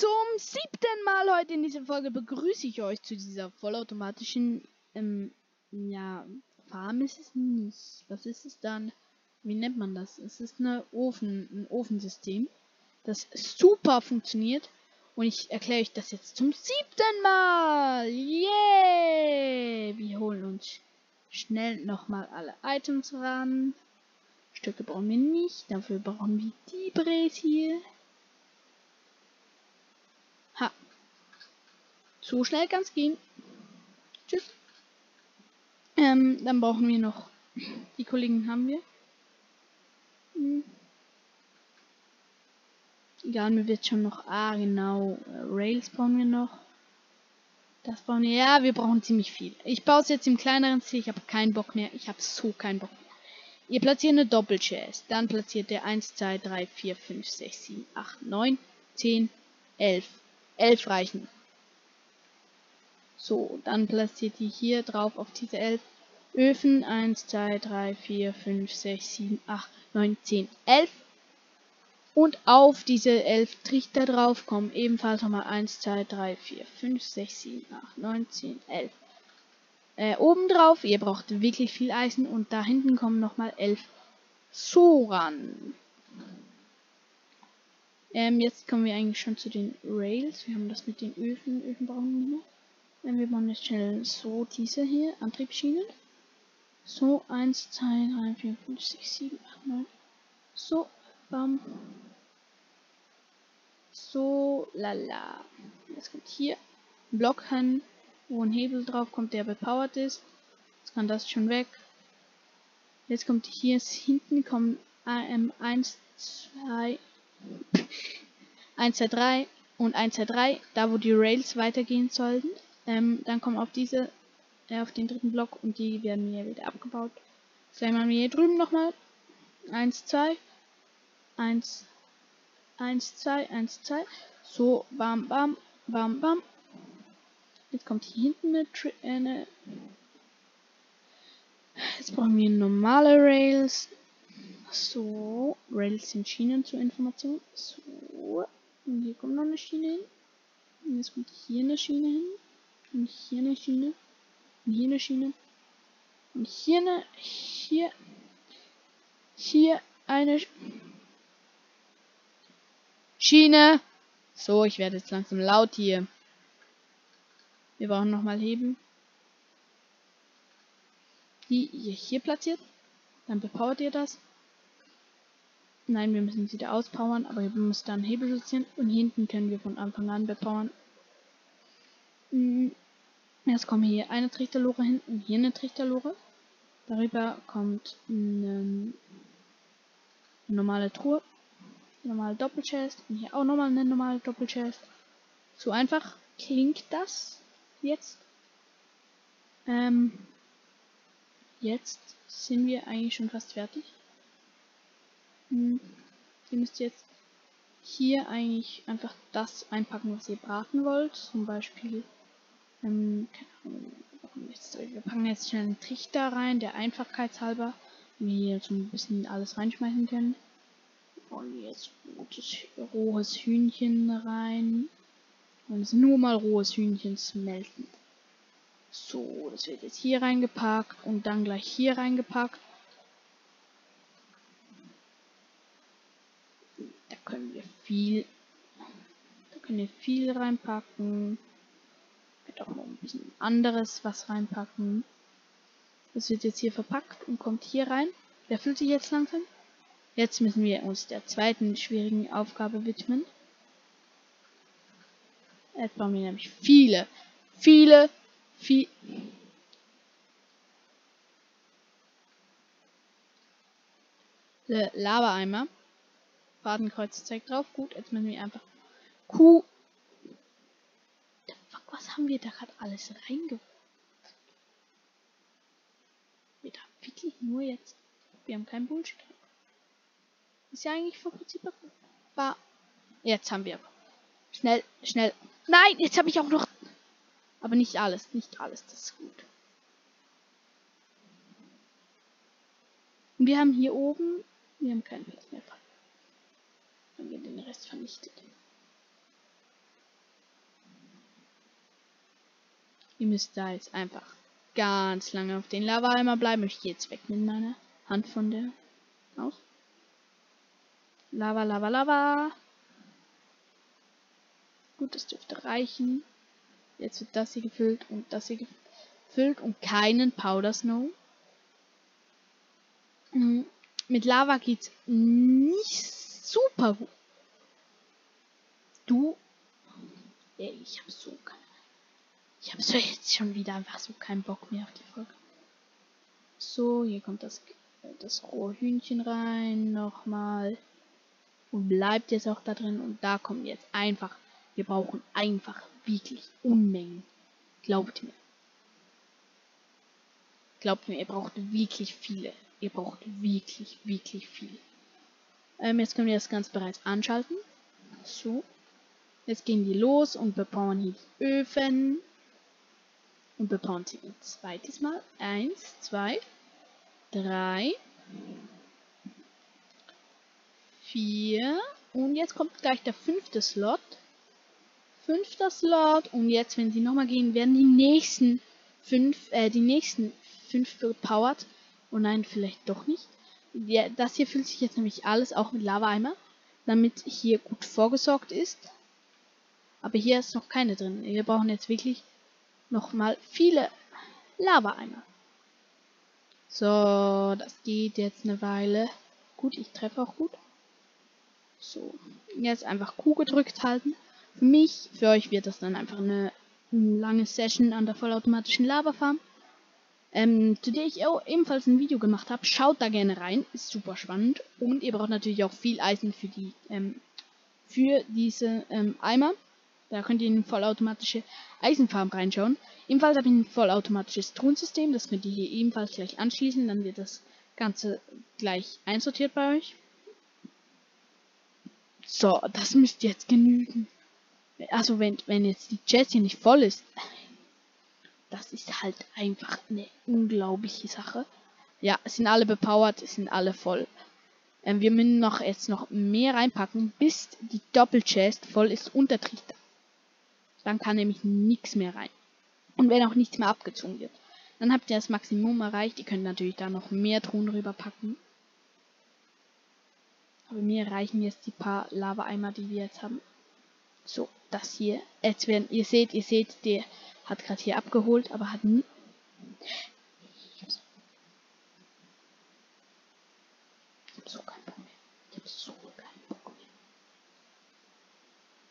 Zum siebten Mal heute in dieser Folge begrüße ich euch zu dieser vollautomatischen, ähm, ja, Farm ist es nicht. Was ist es dann? Wie nennt man das? Es ist eine Ofen, ein Ofensystem, das super funktioniert. Und ich erkläre euch das jetzt zum siebten Mal. Yeah! Wir holen uns schnell nochmal alle Items ran. Stücke brauchen wir nicht, dafür brauchen wir die Bres hier. So schnell es gehen. Tschüss. Ähm, dann brauchen wir noch. Die Kollegen haben wir. Hm. Egal, mir wird schon noch. Ah, genau. Rails brauchen wir noch. Das bauen wir. Ja, wir brauchen ziemlich viel. Ich baue es jetzt im kleineren Stil. Ich habe keinen Bock mehr. Ich habe so keinen Bock mehr. Ihr platziert eine Doppelchest. Dann platziert ihr 1, 2, 3, 4, 5, 6, 7, 8, 9, 10, 11. 11 reichen. So, dann platziert ihr hier drauf auf diese 11 Öfen. 1, 2, 3, 4, 5, 6, 7, 8, 9, 10, 11. Und auf diese 11 Trichter drauf kommen ebenfalls nochmal 1, 2, 3, 4, 5, 6, 7, 8, 9, 10, 11. Äh, oben drauf, ihr braucht wirklich viel Eisen und da hinten kommen nochmal 11 Soran. Ähm, jetzt kommen wir eigentlich schon zu den Rails. Wir haben das mit den Öfen. Öfen brauchen wir noch. Ähm, wir bauen jetzt schnell so diese hier, Antriebsschienen. So, 1, 2, 3, 4, 5, 6, 7, 8, 9. So, bam. So, lala. Jetzt kommt hier ein Block hin, wo ein Hebel drauf kommt, der bepowered ist. Jetzt kann das schon weg. Jetzt kommt hier hinten kommen ähm, 1, 2, 1, 2, 3 und 1, 2, 3, da wo die Rails weitergehen sollten. Ähm, dann kommen auf diese, äh, auf den dritten Block und die werden hier wieder abgebaut. Sagen wir hier drüben nochmal. 1, 2, 1, 1, 2, 1, 2. So, bam, bam, bam, bam. Jetzt kommt hier hinten eine, äh, eine Jetzt brauchen wir normale Rails. So, Rails sind Schienen zur Information. So, und hier kommt noch eine Schiene hin. Und jetzt kommt hier eine Schiene hin. Und hier eine Schiene. Und hier eine Schiene. Und hier eine. Hier. Hier eine Schiene. So, ich werde jetzt langsam laut hier. Wir brauchen nochmal heben. Die ihr hier platziert. Dann bepowert ihr das. Nein, wir müssen sie da auspowern, aber wir müssen dann Hebel justieren und hinten können wir von Anfang an bepowern. Jetzt kommen hier eine Trichterlore hin und hier eine Trichterlore. Darüber kommt eine normale Truhe, eine normale Doppelchest und hier auch nochmal eine normale Doppelchest. So einfach klingt das jetzt. Ähm, jetzt sind wir eigentlich schon fast fertig. Hm, ihr müsst jetzt hier eigentlich einfach das einpacken, was ihr braten wollt. Zum Beispiel, ähm, wir packen jetzt schnell einen Trichter rein, der einfachkeitshalber, wir hier so ein bisschen alles reinschmeißen können. Und jetzt gutes rohes Hühnchen rein. Und es nur mal rohes Hühnchen smelten. So, das wird jetzt hier reingepackt und dann gleich hier reingepackt. können wir viel, da können wir viel reinpacken. Auch noch ein bisschen anderes was reinpacken. Das wird jetzt hier verpackt und kommt hier rein. Der füllt sich jetzt langsam. Jetzt müssen wir uns der zweiten schwierigen Aufgabe widmen. Jetzt brauchen wir nämlich viele, viele, viel. Lava-Eimer. Fadenkreuz zeigt drauf. Gut, jetzt müssen wir einfach Q. Haben wir da gerade alles reingeworfen? Wir da wirklich nur jetzt. Wir haben kein Bullshit. Ist ja eigentlich vom Prinzip war. Jetzt haben wir. Schnell, schnell. Nein, jetzt habe ich auch noch. Aber nicht alles, nicht alles, das ist gut. wir haben hier oben. Wir haben keinen Platz mehr. Dann wird den Rest vernichtet. Ihr müsst da jetzt einfach ganz lange auf den Lava-Eimer bleiben. Ich gehe jetzt weg mit meiner Hand von der aus. Lava, Lava, Lava. Gut, das dürfte reichen. Jetzt wird das hier gefüllt und das hier gefüllt und keinen Powder Snow. Mhm. Mit Lava geht's nicht super gut. Du. Ey, ich habe so Ich habe so jetzt schon wieder einfach so keinen Bock mehr auf die Folge. So, hier kommt das, das rohe Hühnchen rein. Nochmal. Und bleibt jetzt auch da drin. Und da kommen jetzt einfach. Wir brauchen einfach wirklich Unmengen. Glaubt mir. Glaubt mir, ihr braucht wirklich viele. Ihr braucht wirklich, wirklich viel. Ähm, jetzt können wir das Ganze bereits anschalten. So. Jetzt gehen die los und bebauen hier die Öfen. Und bebauen sie ein zweites Mal. Eins, zwei, drei, vier. Und jetzt kommt gleich der fünfte Slot. Fünfter Slot. Und jetzt, wenn sie nochmal gehen, werden die nächsten fünf, äh, die nächsten fünf bepowert. Oh nein, vielleicht doch nicht. Ja, das hier füllt sich jetzt nämlich alles auch mit Lava-Eimer, damit hier gut vorgesorgt ist. Aber hier ist noch keine drin. Wir brauchen jetzt wirklich nochmal viele Lava-Eimer. So, das geht jetzt eine Weile. Gut, ich treffe auch gut. So, jetzt einfach Q gedrückt halten. Für mich, für euch wird das dann einfach eine, lange Session an der vollautomatischen Lava-Farm ähm, zu der ich auch ebenfalls ein Video gemacht habe. Schaut da gerne rein, ist super spannend. Und ihr braucht natürlich auch viel Eisen für die, ähm, für diese ähm, Eimer. Da könnt ihr in vollautomatische Eisenfarm reinschauen. Ebenfalls habe ich ein vollautomatisches Truhensystem, das könnt ihr hier ebenfalls gleich anschließen, dann wird das Ganze gleich einsortiert bei euch. So, das müsste jetzt genügen. Also wenn, wenn jetzt die Chest hier nicht voll ist, das ist halt einfach eine unglaubliche Sache. Ja, sind alle bepowert, sind alle voll. Ähm, wir müssen noch jetzt noch mehr reinpacken, bis die Doppelchest voll ist und der Trichter. Dann kann nämlich nichts mehr rein. Und wenn auch nichts mehr abgezogen wird. Dann habt ihr das Maximum erreicht. Ihr könnt natürlich da noch mehr Truhen rüberpacken. Aber mir reichen jetzt die paar Lava-Eimer, die wir jetzt haben. So, das hier. Jetzt werden, ihr seht, ihr seht, der hat gerade hier abgeholt, aber hat nie. Ich so keinen Bock mehr. Ich hab so keinen Bock mehr.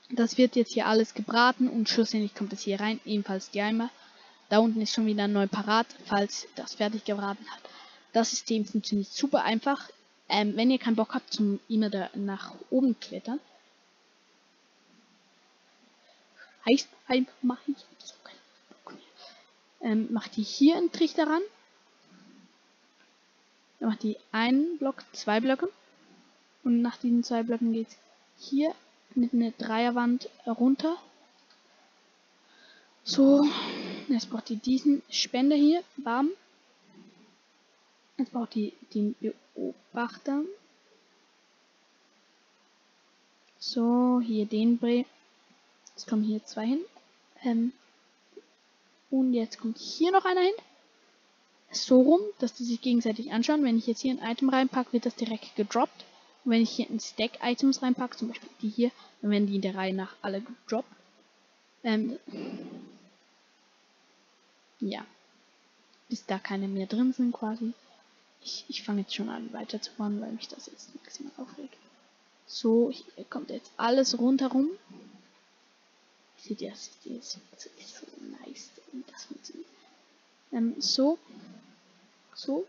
Das wird jetzt hier alles gebraten und schlussendlich kommt es hier rein. Ebenfalls die Eimer. Da unten ist schon wieder neu parat, falls das fertig gebraten hat. Das System funktioniert super einfach. Ähm, wenn ihr keinen Bock habt zum immer da nach oben klettern, heißt einfach mache ich so ähm, macht die hier einen Trichter ran. Dann macht die einen Block, zwei Blöcke. Und nach diesen zwei Blöcken geht es hier mit einer Dreierwand runter. So, jetzt braucht die diesen Spender hier, bam. Jetzt braucht die den Beobachter. So, hier den Bre. Jetzt kommen hier zwei hin. Ähm, und jetzt kommt hier noch einer hin. So rum, dass die sich gegenseitig anschauen. Wenn ich jetzt hier ein Item reinpacke, wird das direkt gedroppt. Und wenn ich hier ein Stack Items reinpacke, zum Beispiel die hier, dann werden die in der Reihe nach alle gedroppt. Ähm, ja. Bis da keine mehr drin sind quasi. Ich, ich fange jetzt schon an weiterzubauen, weil mich das jetzt maximal aufregt. So, hier kommt jetzt alles rundherum. Seht ihr, seht ihr, das ist so nice. Das funktioniert. Ähm, so. So.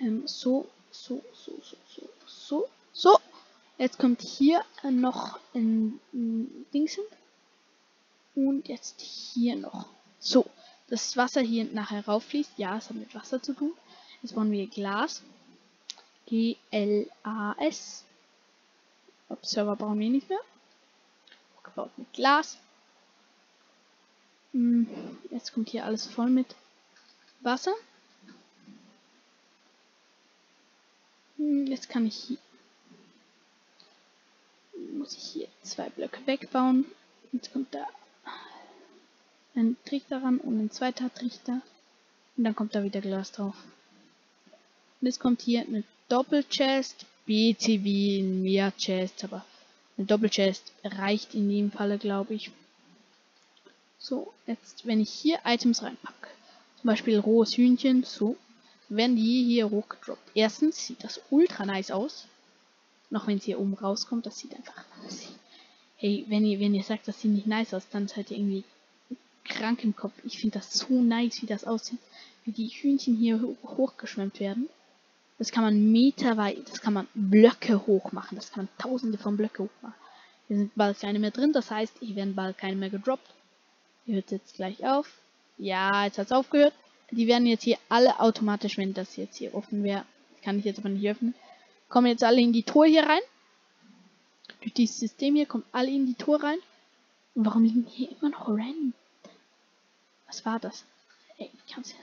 Ähm, so, so, so, so, so, so, so. Jetzt kommt hier noch ein, Dings hin. Und jetzt hier noch. So. Das Wasser hier nachher rauffließt. Ja, es hat mit Wasser zu tun. Jetzt bauen wir Glas. G-L-A-S. Server brauchen wir nicht mehr gebaut mit Glas. Hm, jetzt kommt hier alles voll mit Wasser. Jetzt kann ich hier muss ich hier zwei Blöcke wegbauen. Jetzt kommt da ein Trichter ran und ein zweiter Trichter. Und dann kommt da wieder Glas drauf. Und es kommt hier eine Doppelchest, BTV, mehr Chest, aber eine Doppelchest reicht in dem Falle, glaube ich. So, jetzt, wenn ich hier Items reinpacke, zum Beispiel rohes Hühnchen, so, werden die hier hochgedroppt. Erstens sieht das ultra nice aus. Noch wenn es hier oben rauskommt, das sieht einfach. Hey, wenn ihr, wenn ihr sagt, das sieht nicht nice aus, dann seid ihr irgendwie krank im Kopf. Ich finde das so nice, wie das aussieht. Wie die Hühnchen hier hochgeschwemmt werden. Das kann man meterweit, das kann man Blöcke hoch machen. Das kann man tausende von Blöcke hoch machen. Hier sind bald keine mehr drin, das heißt, hier werden bald keine mehr gedroppt. Hier hört jetzt gleich auf. Ja, jetzt hat es aufgehört. Die werden jetzt hier alle automatisch, wenn das jetzt hier offen wäre, kann ich jetzt aber nicht öffnen, kommen jetzt alle in die Tor hier rein. Durch dieses System hier kommen alle in die Tor rein. Und warum liegen hier immer noch random? Was war das? Ey, ich kann's ja.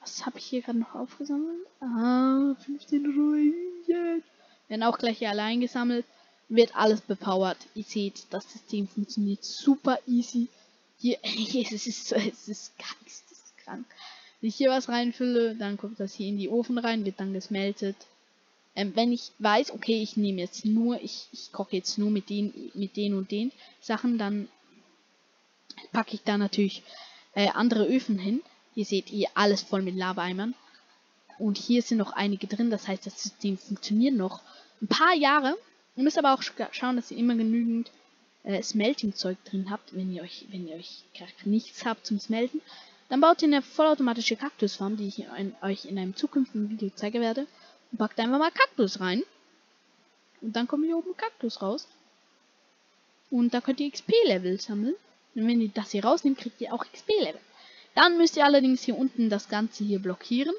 Was habe ich hier gerade noch aufgesammelt? Ah, 15 Ruinen. Werden auch gleich hier alle eingesammelt. Wird alles bepowert. Ihr seht, das System funktioniert super easy. Hier, es ist, es ist geisteskrank. Wenn ich hier was reinfülle, dann kommt das hier in die Ofen rein, wird dann gesmeltet. Ähm, wenn ich weiß, okay, ich nehme jetzt nur, ich, ich koche jetzt nur mit den, mit den und den Sachen, dann packe ich da natürlich äh, andere Öfen hin. Hier seht ihr alles voll mit Lava-Eimern. Und hier sind noch einige drin, das heißt, das System funktioniert noch ein paar Jahre. Ihr müsst aber auch schauen, dass ihr immer genügend äh, Smelting-Zeug drin habt, wenn ihr euch, wenn ihr euch nichts habt zum Smelten. Dann baut ihr eine vollautomatische Kaktusfarm, die ich euch in einem zukünftigen Video zeigen werde. Und packt einfach mal Kaktus rein. Und dann kommt hier oben Kaktus raus. Und da könnt ihr XP-Level sammeln. Und wenn ihr das hier rausnehmt, kriegt ihr auch XP-Level. Dann müsst ihr allerdings hier unten das Ganze hier blockieren.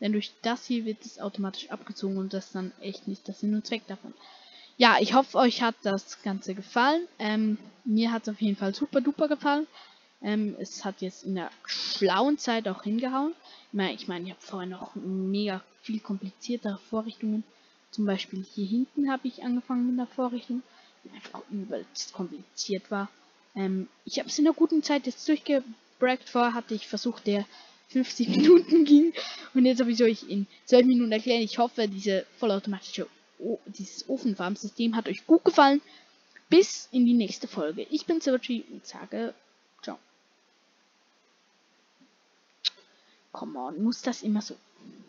Denn durch das hier wird es automatisch abgezogen und das dann echt nicht das Sinn und Zweck davon. Ja, ich hoffe, euch hat das Ganze gefallen. Ähm, mir hat es auf jeden Fall super duper gefallen. Ähm, es hat jetzt in der schlauen Zeit auch hingehauen. Ich meine, ich, mein, ich habe vorher noch mega viel kompliziertere Vorrichtungen. Zum Beispiel hier hinten habe ich angefangen mit der Vorrichtung, die einfach übelst kompliziert war. Ähm, ich habe es in einer guten Zeit jetzt durchgebrackt. Vorher hatte ich versucht, der 50 Minuten ging. Und jetzt habe ich euch in 12 Minuten erklärt. Ich hoffe, diese vollautomatische, o dieses Ofenfarmsystem hat euch gut gefallen. Bis in die nächste Folge. Ich bin Sergi und sage Come on, muss das immer so